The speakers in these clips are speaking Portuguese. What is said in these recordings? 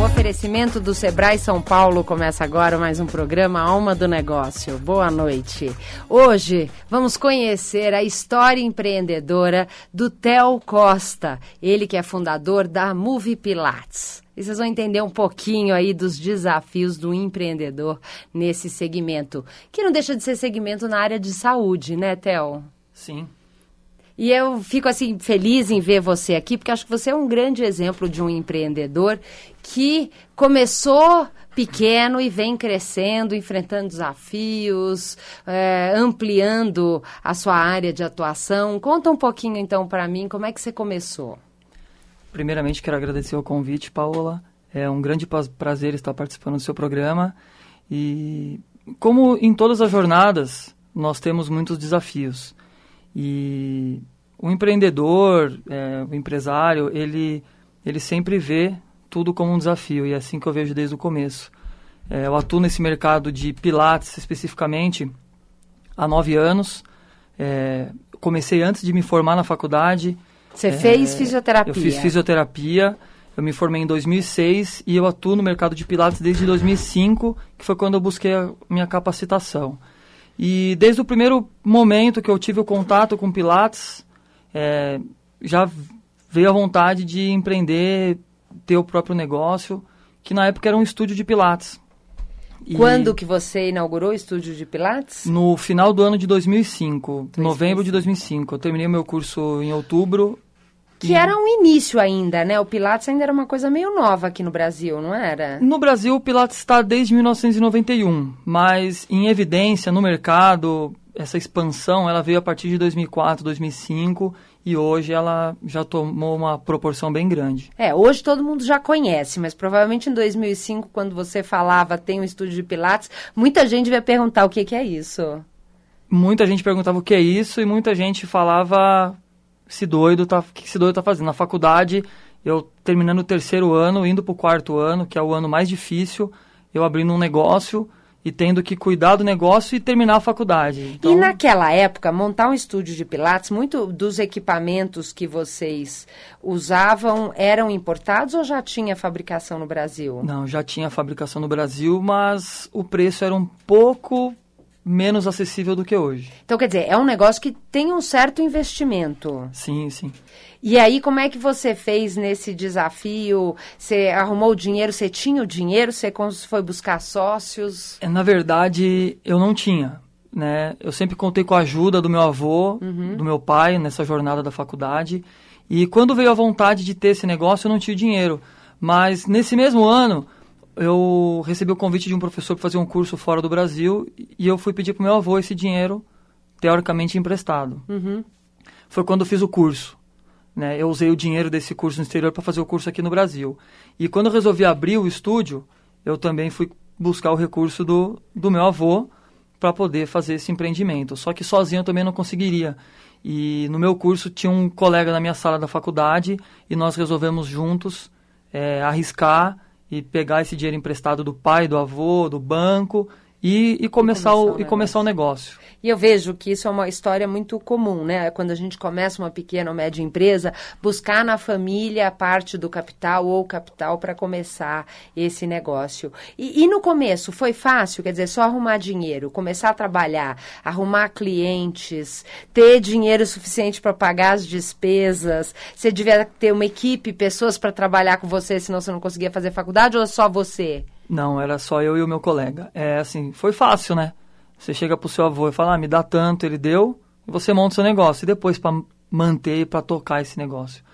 O oferecimento do Sebrae São Paulo, começa agora mais um programa Alma do Negócio. Boa noite. Hoje vamos conhecer a história empreendedora do Theo Costa, ele que é fundador da Move Pilates. E vocês vão entender um pouquinho aí dos desafios do empreendedor nesse segmento, que não deixa de ser segmento na área de saúde, né, Theo? Sim. E eu fico assim feliz em ver você aqui, porque acho que você é um grande exemplo de um empreendedor que começou pequeno e vem crescendo, enfrentando desafios, é, ampliando a sua área de atuação. Conta um pouquinho então para mim como é que você começou. Primeiramente quero agradecer o convite, Paola. É um grande prazer estar participando do seu programa e como em todas as jornadas nós temos muitos desafios. E o empreendedor, é, o empresário, ele, ele sempre vê tudo como um desafio e é assim que eu vejo desde o começo. É, eu atuo nesse mercado de pilates especificamente há nove anos. É, comecei antes de me formar na faculdade. Você é, fez fisioterapia? Eu fiz fisioterapia. Eu me formei em 2006 e eu atuo no mercado de pilates desde 2005, que foi quando eu busquei a minha capacitação. E desde o primeiro momento que eu tive o contato com Pilates, é, já veio a vontade de empreender, ter o próprio negócio, que na época era um estúdio de Pilates. E Quando que você inaugurou o estúdio de Pilates? No final do ano de 2005, 2005. novembro de 2005. Eu terminei meu curso em outubro que era um início ainda, né? O Pilates ainda era uma coisa meio nova aqui no Brasil, não era? No Brasil, o Pilates está desde 1991, mas em evidência no mercado, essa expansão ela veio a partir de 2004, 2005 e hoje ela já tomou uma proporção bem grande. É, hoje todo mundo já conhece, mas provavelmente em 2005, quando você falava tem um estúdio de Pilates, muita gente vai perguntar o que, que é isso. Muita gente perguntava o que é isso e muita gente falava esse doido tá, que esse doido tá fazendo. Na faculdade, eu terminando o terceiro ano, indo para o quarto ano, que é o ano mais difícil, eu abrindo um negócio e tendo que cuidar do negócio e terminar a faculdade. Então... E naquela época, montar um estúdio de Pilates, muito dos equipamentos que vocês usavam eram importados ou já tinha fabricação no Brasil? Não, já tinha fabricação no Brasil, mas o preço era um pouco menos acessível do que hoje. Então, quer dizer, é um negócio que tem um certo investimento. Sim, sim. E aí, como é que você fez nesse desafio? Você arrumou o dinheiro? Você tinha o dinheiro? Você foi buscar sócios? É, na verdade, eu não tinha. Né? Eu sempre contei com a ajuda do meu avô, uhum. do meu pai, nessa jornada da faculdade. E quando veio a vontade de ter esse negócio, eu não tinha dinheiro. Mas nesse mesmo ano, eu recebi o convite de um professor para fazer um curso fora do Brasil e eu fui pedir para meu avô esse dinheiro, teoricamente emprestado. Uhum. Foi quando eu fiz o curso. Né? Eu usei o dinheiro desse curso no exterior para fazer o curso aqui no Brasil. E quando eu resolvi abrir o estúdio, eu também fui buscar o recurso do, do meu avô para poder fazer esse empreendimento. Só que sozinho eu também não conseguiria. E no meu curso tinha um colega na minha sala da faculdade e nós resolvemos juntos é, arriscar e pegar esse dinheiro emprestado do pai, do avô, do banco e, e, começar, o, e começar o negócio. E eu vejo que isso é uma história muito comum, né? Quando a gente começa uma pequena ou média empresa, buscar na família a parte do capital ou capital para começar esse negócio. E, e, no começo foi fácil, quer dizer, só arrumar dinheiro, começar a trabalhar, arrumar clientes, ter dinheiro suficiente para pagar as despesas. Você devia ter uma equipe, pessoas para trabalhar com você, senão você não conseguia fazer faculdade ou só você? Não, era só eu e o meu colega. É assim, foi fácil, né? Você chega pro seu avô e fala, ah, me dá tanto, ele deu, e você monta o seu negócio. E depois para manter e para tocar esse negócio.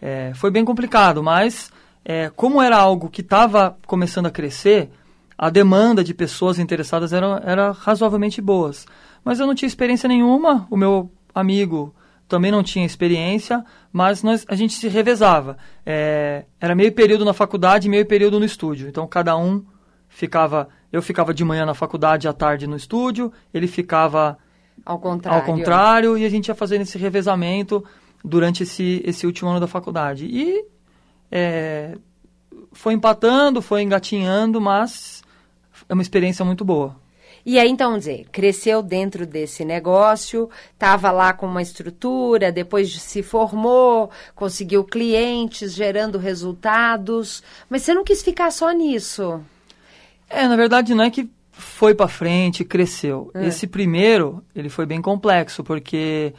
É, foi bem complicado, mas é, como era algo que estava começando a crescer, a demanda de pessoas interessadas era, era razoavelmente boas. Mas eu não tinha experiência nenhuma. O meu amigo também não tinha experiência, mas nós, a gente se revezava. É, era meio período na faculdade e meio período no estúdio. Então cada um ficava. Eu ficava de manhã na faculdade e à tarde no estúdio, ele ficava ao contrário. ao contrário e a gente ia fazendo esse revezamento durante esse, esse último ano da faculdade. E é, foi empatando, foi engatinhando, mas é uma experiência muito boa. E aí, então, dizer, cresceu dentro desse negócio, estava lá com uma estrutura, depois se formou, conseguiu clientes, gerando resultados, mas você não quis ficar só nisso. É, na verdade, não é que foi para frente, cresceu. É. Esse primeiro, ele foi bem complexo, porque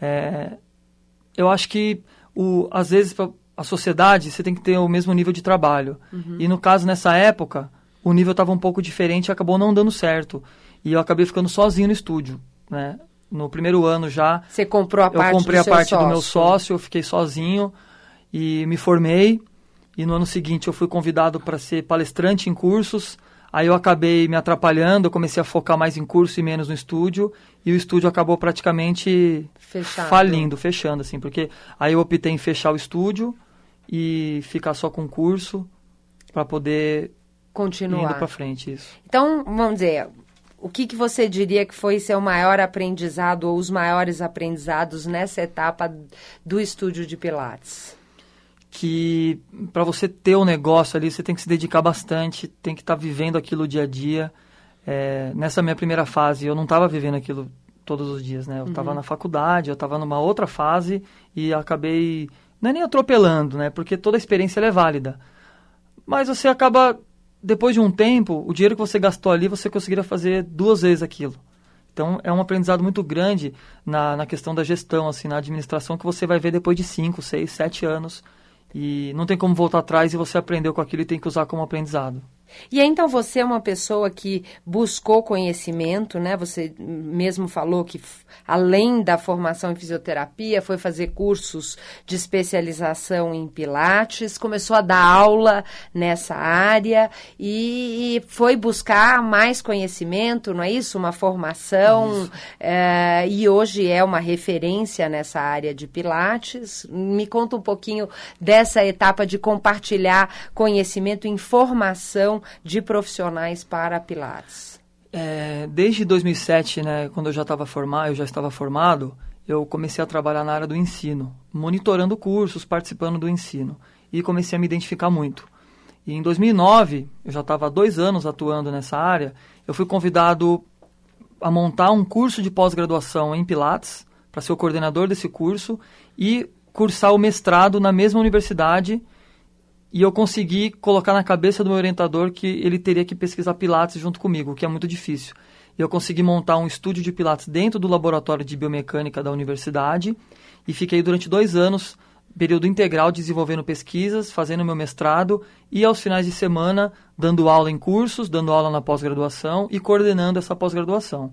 é, eu acho que, o, às vezes, a sociedade, você tem que ter o mesmo nível de trabalho. Uhum. E no caso, nessa época, o nível estava um pouco diferente e acabou não dando certo. E eu acabei ficando sozinho no estúdio, né? No primeiro ano já. Você comprou a parte Eu comprei a parte sócio. do meu sócio, eu fiquei sozinho e me formei. E no ano seguinte eu fui convidado para ser palestrante em cursos. Aí eu acabei me atrapalhando, eu comecei a focar mais em curso e menos no estúdio. E o estúdio acabou praticamente Fechado. falindo, fechando, assim. Porque aí eu optei em fechar o estúdio e ficar só com curso para poder continuar indo para frente isso. Então, vamos dizer, o que, que você diria que foi seu maior aprendizado ou os maiores aprendizados nessa etapa do estúdio de Pilates? Que para você ter um negócio ali, você tem que se dedicar bastante, tem que estar tá vivendo aquilo dia a dia. É, nessa minha primeira fase, eu não estava vivendo aquilo todos os dias, né? Eu estava uhum. na faculdade, eu estava numa outra fase e acabei não é nem atropelando, né? Porque toda a experiência é válida. Mas você acaba depois de um tempo, o dinheiro que você gastou ali, você conseguiria fazer duas vezes aquilo. Então, é um aprendizado muito grande na, na questão da gestão, assim, na administração, que você vai ver depois de 5, 6, 7 anos. E não tem como voltar atrás e você aprendeu com aquilo e tem que usar como aprendizado. E aí, então você é uma pessoa que buscou conhecimento, né? Você mesmo falou que além da formação em fisioterapia, foi fazer cursos de especialização em pilates, começou a dar aula nessa área e foi buscar mais conhecimento, não é isso? Uma formação. É, e hoje é uma referência nessa área de pilates. Me conta um pouquinho dessa etapa de compartilhar conhecimento, informação de profissionais para Pilates? É, desde 2007, né, quando eu já estava formado, eu já estava formado, eu comecei a trabalhar na área do ensino, monitorando cursos, participando do ensino e comecei a me identificar muito. E em 2009, eu já estava há dois anos atuando nessa área, eu fui convidado a montar um curso de pós-graduação em Pilates para ser o coordenador desse curso e cursar o mestrado na mesma universidade e eu consegui colocar na cabeça do meu orientador que ele teria que pesquisar Pilates junto comigo, o que é muito difícil. Eu consegui montar um estúdio de Pilates dentro do laboratório de biomecânica da universidade e fiquei durante dois anos, período integral, desenvolvendo pesquisas, fazendo meu mestrado e aos finais de semana dando aula em cursos, dando aula na pós-graduação e coordenando essa pós-graduação.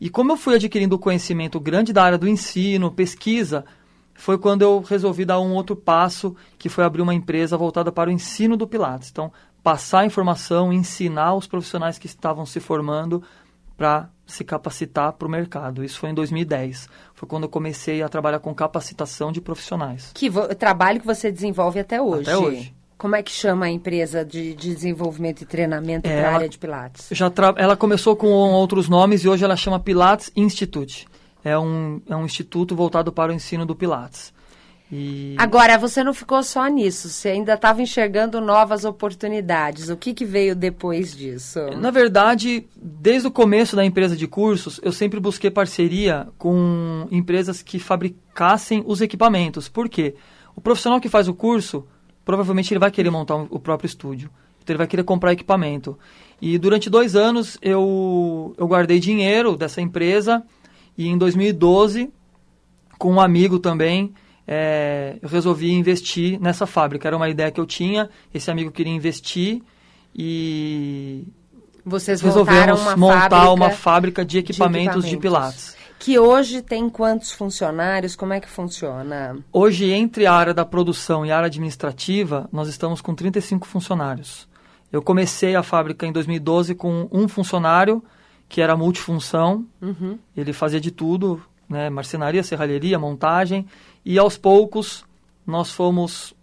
E como eu fui adquirindo conhecimento grande da área do ensino, pesquisa, foi quando eu resolvi dar um outro passo, que foi abrir uma empresa voltada para o ensino do Pilates. Então, passar informação, ensinar os profissionais que estavam se formando para se capacitar para o mercado. Isso foi em 2010. Foi quando eu comecei a trabalhar com capacitação de profissionais. Que trabalho que você desenvolve até hoje. Até hoje. Como é que chama a empresa de, de desenvolvimento e treinamento é, para a área de Pilates? Já ela começou com outros nomes e hoje ela chama Pilates Institute é um, é um instituto voltado para o ensino do Pilates. E... Agora, você não ficou só nisso, você ainda estava enxergando novas oportunidades. O que, que veio depois disso? Na verdade, desde o começo da empresa de cursos, eu sempre busquei parceria com empresas que fabricassem os equipamentos. Por quê? O profissional que faz o curso, provavelmente ele vai querer montar o próprio estúdio. Então ele vai querer comprar equipamento. E durante dois anos eu, eu guardei dinheiro dessa empresa e em 2012, com um amigo também, é, eu resolvi investir nessa fábrica. Era uma ideia que eu tinha, esse amigo queria investir e vocês resolvemos uma montar fábrica uma fábrica de equipamentos, de equipamentos de Pilates. Que hoje tem quantos funcionários? Como é que funciona? Hoje, entre a área da produção e a área administrativa, nós estamos com 35 funcionários. Eu comecei a fábrica em 2012 com um funcionário que era multifunção. Uhum. Ele fazia de tudo, né, marcenaria, serralheria, montagem, e aos poucos nós fomos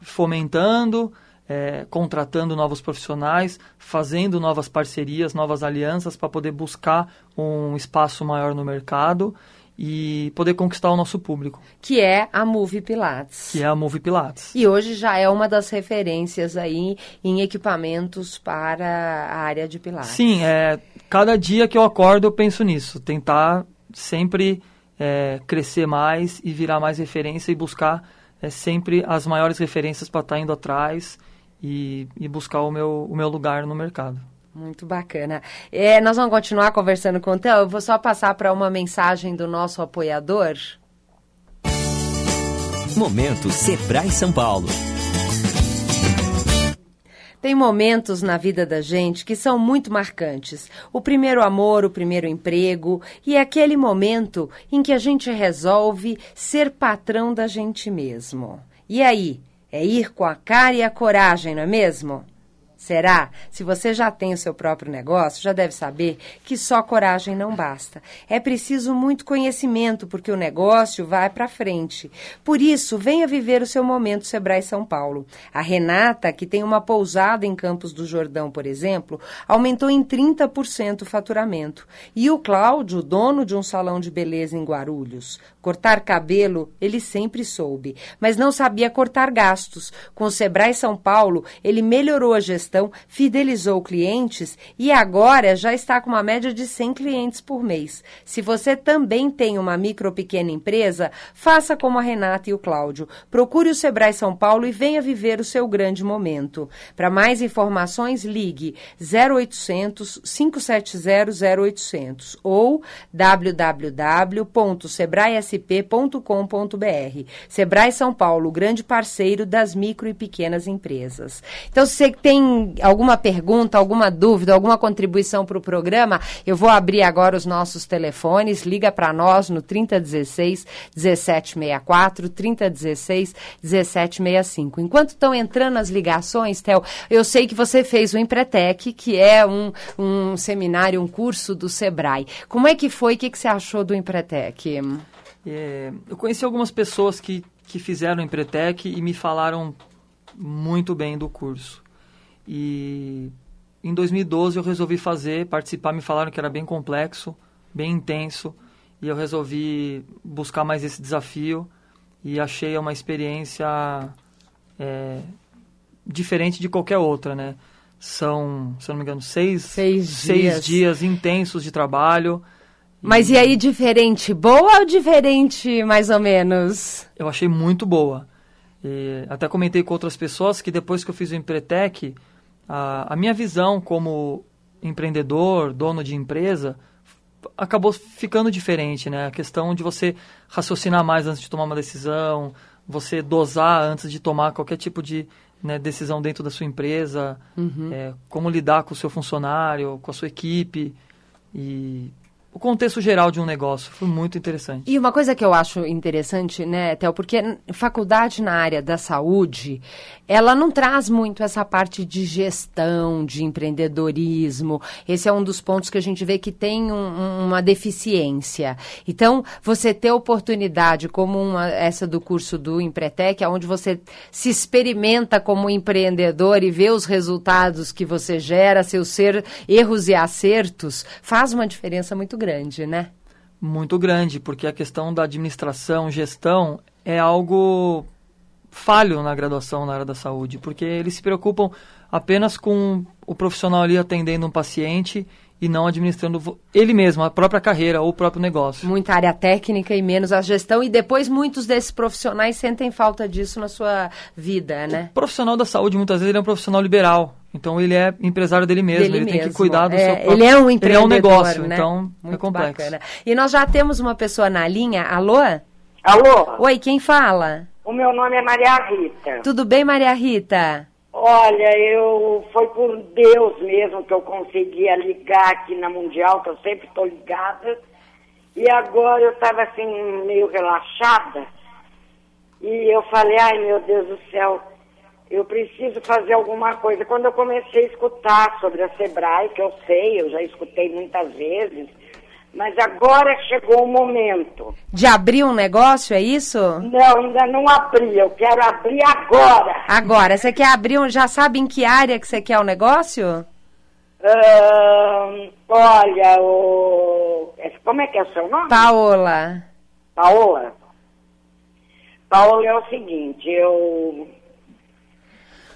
fomentando, é, contratando novos profissionais, fazendo novas parcerias, novas alianças para poder buscar um espaço maior no mercado e poder conquistar o nosso público. Que é a Move Pilates. Que é a Move Pilates. E hoje já é uma das referências aí em equipamentos para a área de Pilates. Sim, é, cada dia que eu acordo eu penso nisso, tentar sempre é, crescer mais e virar mais referência e buscar é, sempre as maiores referências para estar tá indo atrás e, e buscar o meu, o meu lugar no mercado. Muito bacana. É, nós vamos continuar conversando com o Theo. Eu vou só passar para uma mensagem do nosso apoiador. Momento Sebrae São Paulo. Tem momentos na vida da gente que são muito marcantes. O primeiro amor, o primeiro emprego e é aquele momento em que a gente resolve ser patrão da gente mesmo. E aí? É ir com a cara e a coragem, não é mesmo? Será? Se você já tem o seu próprio negócio, já deve saber que só coragem não basta. É preciso muito conhecimento, porque o negócio vai para frente. Por isso, venha viver o seu momento Sebrae São Paulo. A Renata, que tem uma pousada em Campos do Jordão, por exemplo, aumentou em 30% o faturamento. E o Cláudio, dono de um salão de beleza em Guarulhos, cortar cabelo, ele sempre soube, mas não sabia cortar gastos. Com o Sebrae São Paulo, ele melhorou a gestão gestão, fidelizou clientes e agora já está com uma média de 100 clientes por mês. Se você também tem uma micro ou pequena empresa, faça como a Renata e o Cláudio. Procure o Sebrae São Paulo e venha viver o seu grande momento. Para mais informações, ligue 0800 570 0800 ou www.sebraesp.com.br. Sebrae São Paulo, grande parceiro das micro e pequenas empresas. Então, se você alguma pergunta, alguma dúvida, alguma contribuição para o programa, eu vou abrir agora os nossos telefones. Liga para nós no 3016 1764, 3016 1765. Enquanto estão entrando as ligações, Theo, eu sei que você fez o Empretec, que é um, um seminário, um curso do Sebrae. Como é que foi? O que, que você achou do Empretec? É, eu conheci algumas pessoas que, que fizeram o Empretec e me falaram muito bem do curso. E em 2012 eu resolvi fazer, participar, me falaram que era bem complexo, bem intenso, e eu resolvi buscar mais esse desafio e achei uma experiência é, diferente de qualquer outra, né? São, se eu não me engano, seis, seis, seis dias. dias intensos de trabalho. Mas e... aí, diferente boa ou diferente mais ou menos? Eu achei muito boa. E até comentei com outras pessoas que depois que eu fiz o Empretec, a, a minha visão como empreendedor, dono de empresa, acabou ficando diferente, né? A questão de você raciocinar mais antes de tomar uma decisão, você dosar antes de tomar qualquer tipo de né, decisão dentro da sua empresa, uhum. é, como lidar com o seu funcionário, com a sua equipe e o contexto geral de um negócio. Foi muito interessante. E uma coisa que eu acho interessante, né, Théo, porque faculdade na área da saúde, ela não traz muito essa parte de gestão, de empreendedorismo. Esse é um dos pontos que a gente vê que tem um, uma deficiência. Então, você ter oportunidade, como uma, essa do curso do Empretec, onde você se experimenta como empreendedor e vê os resultados que você gera, seus erros e acertos, faz uma diferença muito grande grande, né? Muito grande, porque a questão da administração, gestão, é algo falho na graduação na área da saúde, porque eles se preocupam apenas com o profissional ali atendendo um paciente e não administrando ele mesmo, a própria carreira ou o próprio negócio. Muita área técnica e menos a gestão, e depois muitos desses profissionais sentem falta disso na sua vida, né? O profissional da saúde, muitas vezes, ele é um profissional liberal. Então ele é empresário dele mesmo, dele ele mesmo. tem que cuidar do é, seu próprio... Ele é um empreendedor, Ele é um negócio, né? então é Muito é complexo. Bacana. E nós já temos uma pessoa na linha. Alô? Alô? Oi, quem fala? O meu nome é Maria Rita. Tudo bem, Maria Rita? Olha, eu foi por Deus mesmo que eu conseguia ligar aqui na Mundial, que eu sempre estou ligada. E agora eu estava assim, meio relaxada. E eu falei, ai meu Deus do céu, eu preciso fazer alguma coisa. Quando eu comecei a escutar sobre a Sebrae, que eu sei, eu já escutei muitas vezes, Mas agora chegou o momento. De abrir um negócio, é isso? Não, ainda não abri. Eu quero abrir agora. Agora, você quer abrir um. Já sabe em que área que você quer o negócio? Ahn, olha, o. Como é que é o seu nome? Paola. Paola. Paola é o seguinte, eu.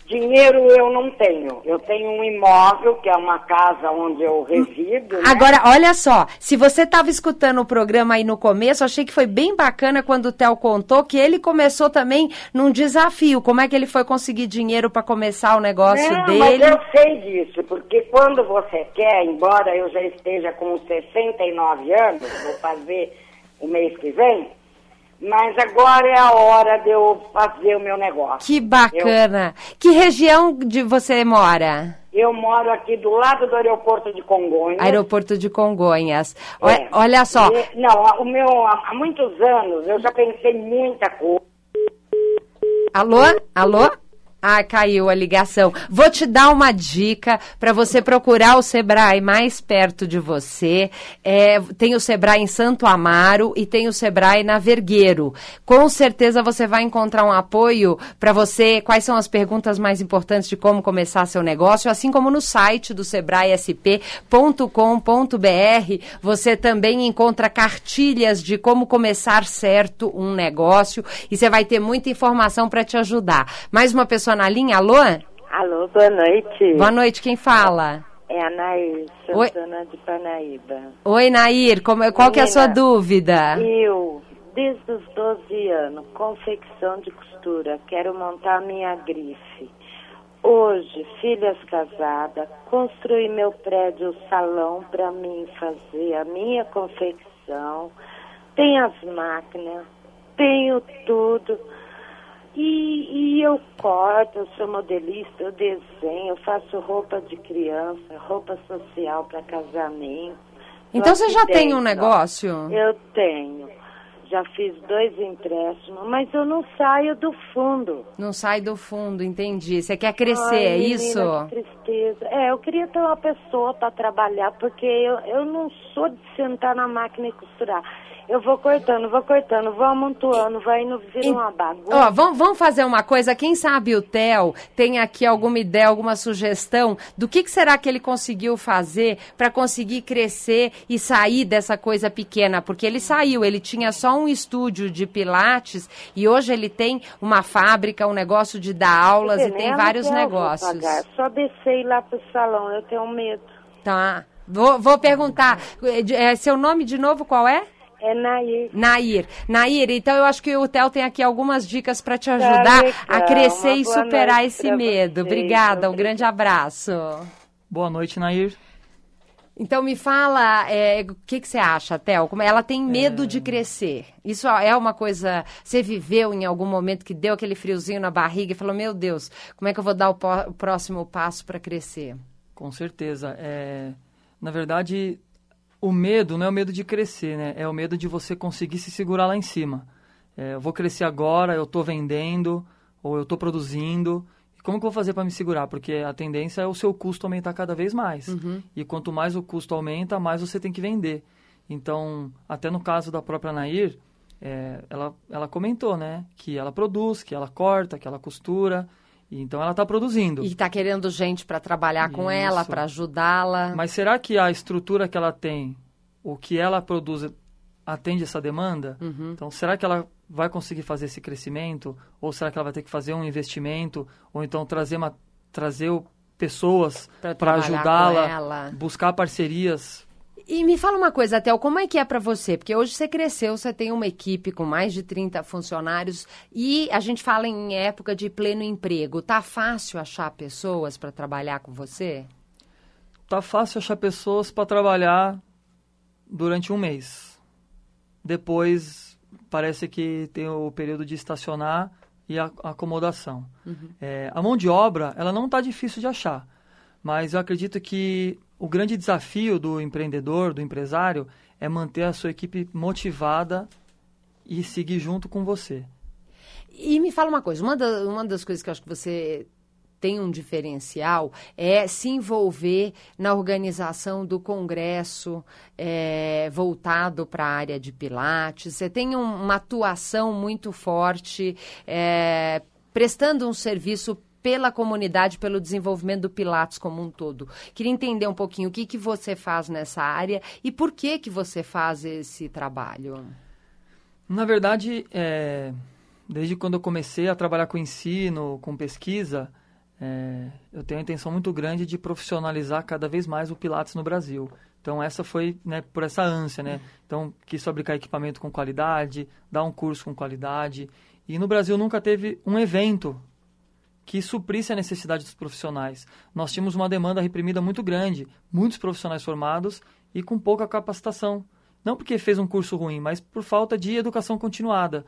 Dinheiro eu não tenho. Eu tenho um imóvel, que é uma casa onde eu resido. né? Agora, olha só, se você estava escutando o programa aí no começo, achei que foi bem bacana quando o Theo contou que ele começou também num desafio. Como é que ele foi conseguir dinheiro para começar o negócio Não, dele? mas eu sei disso, porque quando você quer, embora eu já esteja com 69 anos, vou fazer o mês que vem, mas agora é a hora de eu fazer o meu negócio. Que bacana. Que região de você mora? Eu moro aqui do lado do aeroporto de Congonhas. Aeroporto de Congonhas. O- É. Olha só, E- não, o meu, há há muitos anos eu já pensei em muita coisa. Alô? Alô? Ah, caiu a ligação. Vou te dar uma dica para você procurar o Sebrae mais perto de você. É, tem o Sebrae em Santo Amaro e tem o Sebrae na Vergueiro. Com certeza você vai encontrar um apoio para você. Quais são as perguntas mais importantes de como começar seu negócio, assim como no site do sebraesp.com.br. Você também encontra cartilhas de como começar certo um negócio e você vai ter muita informação para te ajudar. Mais uma pessoa na linha, alô? Alô, boa noite. Boa noite, quem fala? É a Nair Oi. Santana de Parnaíba. Oi, Nair, como- qual que é a sua Menina, dúvida? Eu, desde os 12 anos, confecção de costura, quero montar minha grife. Hoje, filhas casadas, construí meu prédio salão para mim fazer a minha confecção. Tenho as máquinas, tenho tudo. E, e eu corto, eu sou modelista, eu desenho, eu faço roupa de criança, roupa social para casamento. Então você já tem um negócio? Eu tenho. Já fiz dois empréstimos, mas eu não saio do fundo. Não sai do fundo, entendi. Você quer crescer, Ai, é menina, isso? Que tristeza. É, eu queria ter uma pessoa para trabalhar, porque eu, eu não sou de sentar na máquina e costurar. Eu vou cortando, vou cortando, vou amontoando, vai indo, vira uma bagunça. Ó, vamos, vamos fazer uma coisa. Quem sabe o Theo tem aqui alguma ideia, alguma sugestão do que, que será que ele conseguiu fazer para conseguir crescer e sair dessa coisa pequena? Porque ele saiu, ele tinha só um estúdio de pilates e hoje ele tem uma fábrica, um negócio de dar aulas e tem vários vou negócios. Só descer lá pro salão, eu tenho medo. Tá. Vou, vou perguntar. É, seu nome de novo qual é? É Nair. Nair. Nair, então eu acho que o Theo tem aqui algumas dicas para te ajudar legal. a crescer e superar esse medo. vocês. Obrigada, um grande abraço. Boa noite, Nair. Então me fala, é, o que, que você acha, Theo? Como ela tem medo de crescer? Isso é uma coisa. Você viveu em algum momento que deu aquele friozinho na barriga e falou: Meu Deus, como é que eu vou dar o próximo passo para crescer? Com certeza. É, na verdade, o medo não é o medo de crescer, né? É o medo de você conseguir se segurar lá em cima. É, eu vou crescer agora, eu estou vendendo, ou eu estou produzindo. Como que eu vou fazer para me segurar? Porque a tendência é o seu custo aumentar cada vez mais. E quanto mais o custo aumenta, mais você tem que vender. Então, até no caso da própria Nair, é, ela, ela comentou, né? Que ela produz, que ela corta, que ela costura. Então, ela está produzindo. E tá querendo gente para trabalhar com ela, para ajudá-la. Mas será que a estrutura que ela tem, o que ela produz, atende essa demanda? Uhum. Então, será que ela vai conseguir fazer esse crescimento? Ou será que ela vai ter que fazer um investimento? Ou então trazer, uma, trazer pessoas para ajudá-la, buscar parcerias? E me fala uma coisa, Theo, como é que é para você? Porque hoje você cresceu, você tem uma equipe com mais de 30 funcionários e a gente fala em época de pleno emprego. Tá fácil achar pessoas para trabalhar com você? Tá fácil achar pessoas para trabalhar durante um mês. Depois, parece que tem o período de estacionar e a acomodação. É, a mão de obra, ela não está difícil de achar, mas eu acredito que o grande desafio do empreendedor, do empresário, é manter a sua equipe motivada e seguir junto com você. E me fala uma coisa, uma, da- uma das coisas que eu acho que você tem um diferencial é se envolver na organização do congresso é, voltado para a área de Pilates. Você tem um, uma atuação muito forte, é, prestando um serviço pela comunidade, pelo desenvolvimento do Pilates como um todo. Queria entender um pouquinho o que, que você faz nessa área e por que, que você faz esse trabalho. Na verdade, é, desde quando eu comecei a trabalhar com ensino, com pesquisa, é, eu tenho a intenção muito grande de profissionalizar cada vez mais o Pilates no Brasil. Então essa foi né, por essa ânsia, né? Então quis fabricar equipamento com qualidade, dar um curso com qualidade. E no Brasil nunca teve um evento que suprisse a necessidade dos profissionais. Nós tínhamos uma demanda reprimida muito grande, muitos profissionais formados e com pouca capacitação. Não porque fez um curso ruim, mas por falta de educação continuada.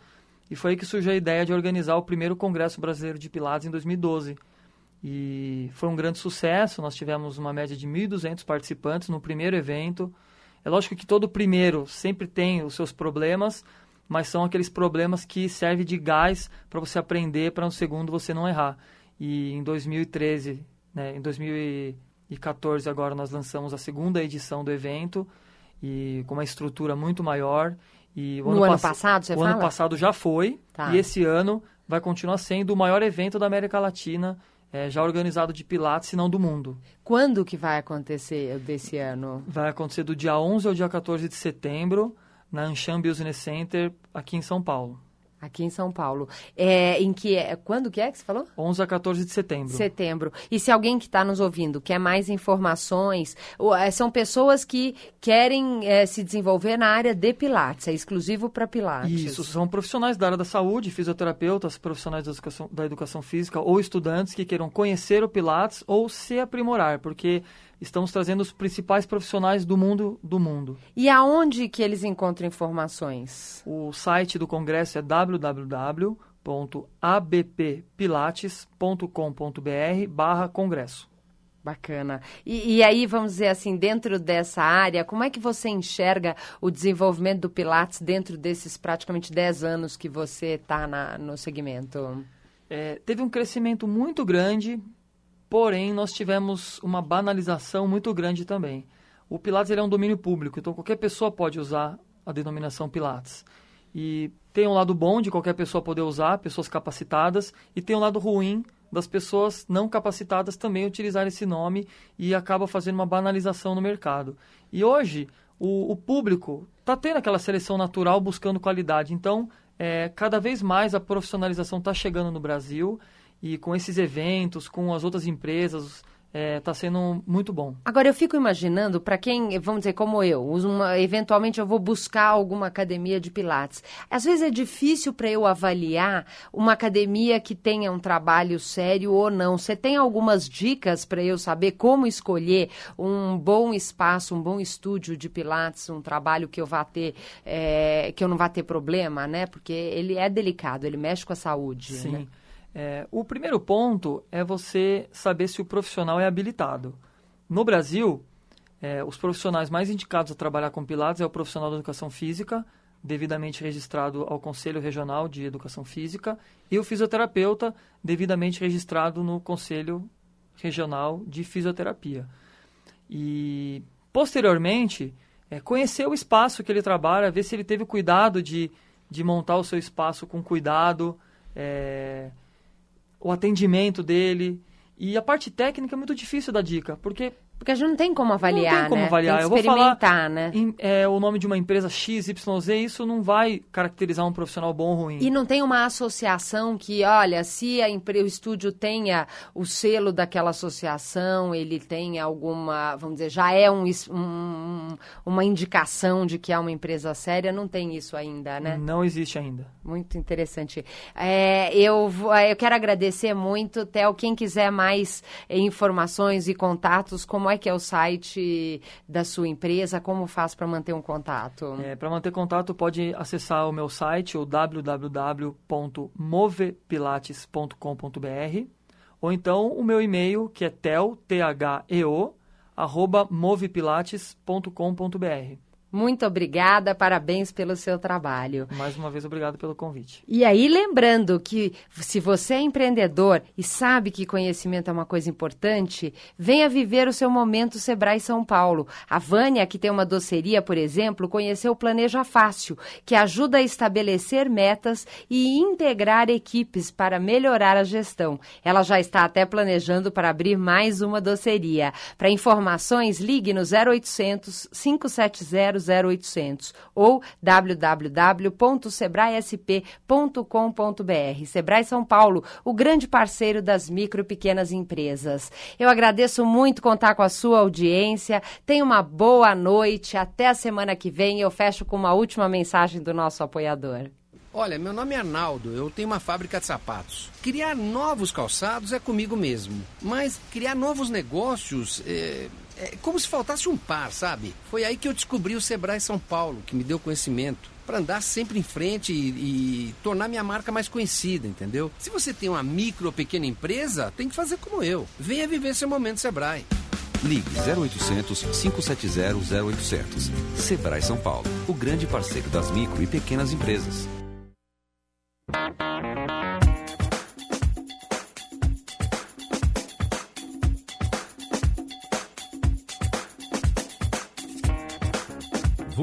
E foi aí que surgiu a ideia de organizar o primeiro Congresso Brasileiro de Pilates em 2012. E foi um grande sucesso, nós tivemos uma média de 1.200 participantes no primeiro evento. É lógico que todo primeiro sempre tem os seus problemas, mas são aqueles problemas que servem de gás para você aprender, para no segundo você não errar. E em 2013, né, em 2014 agora nós lançamos a segunda edição do evento e com uma estrutura muito maior. E no ano, ano passado, você o fala? ano passado já foi tá. e esse ano vai continuar sendo o maior evento da América Latina é, já organizado de Pilates, se não do mundo. Quando que vai acontecer desse ano? Vai acontecer do dia 11 ao dia 14 de setembro, na Anshan Business Center, aqui em São Paulo. Aqui em São Paulo. É, em que é, quando que é que você falou? 11 a 14 de setembro. Setembro. E se alguém que está nos ouvindo quer mais informações, é, são pessoas que querem é, se desenvolver na área de Pilates, é exclusivo para Pilates. Isso, são profissionais da área da saúde, fisioterapeutas, profissionais da educação, da educação física ou estudantes que queiram conhecer o Pilates ou se aprimorar, porque estamos trazendo os principais profissionais do mundo do mundo. E aonde que eles encontram informações? O site do congresso é www.abppilates.com.br barra congresso. Bacana. E, e, aí, vamos dizer assim, dentro dessa área, como é que você enxerga o desenvolvimento do Pilates dentro desses praticamente 10 anos que você está no segmento? É, teve um crescimento muito grande Porém, nós tivemos uma banalização muito grande também. O Pilates é um domínio público, então qualquer pessoa pode usar a denominação Pilates. E tem um lado bom de qualquer pessoa poder usar, pessoas capacitadas, e tem um lado ruim das pessoas não capacitadas também utilizar esse nome e acaba fazendo uma banalização no mercado. E hoje, o, o público está tendo aquela seleção natural buscando qualidade. Então, é, cada vez mais a profissionalização está chegando no Brasil e com esses eventos, com as outras empresas, está é, tá sendo muito bom. Agora, eu fico imaginando, para quem, vamos dizer, como eu, uma, eventualmente eu vou buscar alguma academia de Pilates. Às vezes é difícil para eu avaliar uma academia que tenha um trabalho sério ou não. Você tem algumas dicas para eu saber como escolher um bom espaço, um bom estúdio de Pilates, um trabalho que eu vá ter, é, que eu não vá ter problema, né? Porque ele é delicado, ele mexe com a saúde. Sim. Né? É, o primeiro ponto é você saber se o profissional é habilitado. No Brasil, é, os profissionais mais indicados a trabalhar com Pilates é o profissional da educação física, devidamente registrado ao Conselho Regional de Educação Física, e o fisioterapeuta, devidamente registrado no Conselho Regional de Fisioterapia. E, posteriormente, é, conhecer o espaço que ele trabalha, ver se ele teve cuidado de, de montar o seu espaço com cuidado, é, o atendimento dele. E a parte técnica é muito difícil da dica, porque porque a gente não tem como avaliar, Não tem como né? avaliar. Tem eu vou falar né? Em, é, o nome de uma empresa XYZ, isso não vai caracterizar um profissional bom ou ruim. E não tem uma associação que, olha, se a o estúdio tenha o selo daquela associação, ele tem alguma, vamos dizer, já é um, um, uma indicação de que é uma empresa séria, não tem isso ainda, né? Não existe ainda. Muito interessante. É, eu, eu quero agradecer muito, Theo. Quem quiser mais informações e contatos, como é que é o site da sua empresa? Como faz para manter um contato? É, para manter contato, pode acessar o meu site, o www.movepilates.com.br ou então o meu e-mail, que é tel, T-H-E-O, arroba movepilates.com.br. Muito obrigada, parabéns pelo seu trabalho. Mais uma vez, obrigado pelo convite. E aí, lembrando que se você é empreendedor e sabe que conhecimento é uma coisa importante, venha viver o seu momento Sebrae São Paulo. A Vânia, que tem uma doceria, por exemplo, conheceu o Planeja Fácil, que ajuda a estabelecer metas e integrar equipes para melhorar a gestão. Ela já está até planejando para abrir mais uma doceria. Para informações, ligue no 0800 570 0800 ou www.sebraesp.com.br. Sebrae São Paulo, o grande parceiro das micro e pequenas empresas. Eu agradeço muito contar com a sua audiência. Tenha uma boa noite. Até a semana que vem. Eu fecho com uma última mensagem do nosso apoiador. Olha, meu nome é Arnaldo, eu tenho uma fábrica de sapatos. Criar novos calçados é comigo mesmo, mas criar novos negócios é, é como se faltasse um par, sabe? Foi aí que eu descobri o Sebrae São Paulo, que me deu conhecimento. Para andar sempre em frente e, e, tornar minha marca mais conhecida, entendeu? Se você tem uma micro ou pequena empresa, tem que fazer como eu. Venha viver seu momento Sebrae. Ligue 0800 570 0800. Sebrae São Paulo, o grande parceiro das micro e pequenas empresas.